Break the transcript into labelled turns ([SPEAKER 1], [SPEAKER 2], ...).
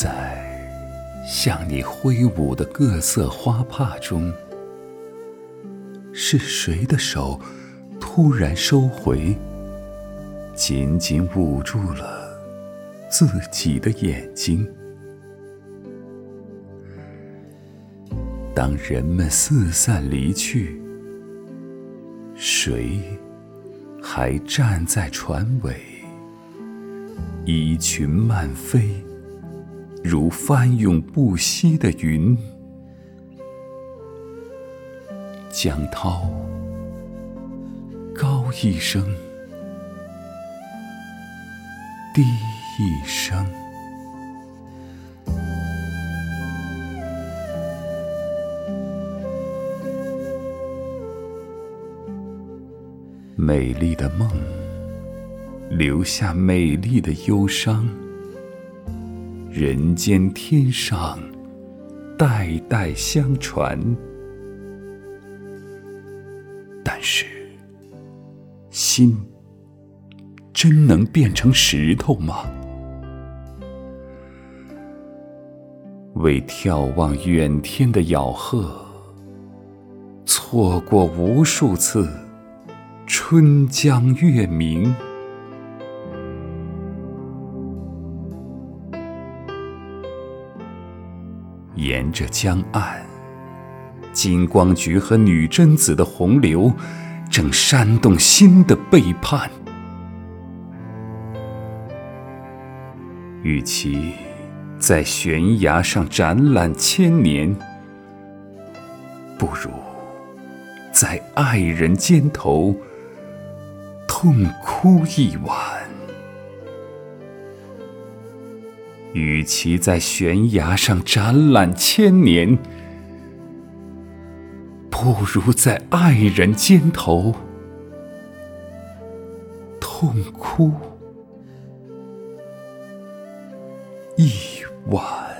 [SPEAKER 1] 在向你挥舞的各色花帕中，是谁的手突然收回，紧紧捂住了自己的眼睛？当人们四散离去，谁还站在船尾？衣裙漫飞，如翻涌不息的云。江涛，高一声，低一声。美丽的梦，留下美丽的忧伤。人间天上，代代相传。但是，心真能变成石头吗？为眺望远天的咬鹤，错过无数次。春江月明，沿着江岸，金光菊和女贞子的洪流正煽动新的背叛。与其在悬崖上展览千年，不如在爱人肩头。痛哭一晚，与其在悬崖上展览千年，不如在爱人肩头痛哭一晚。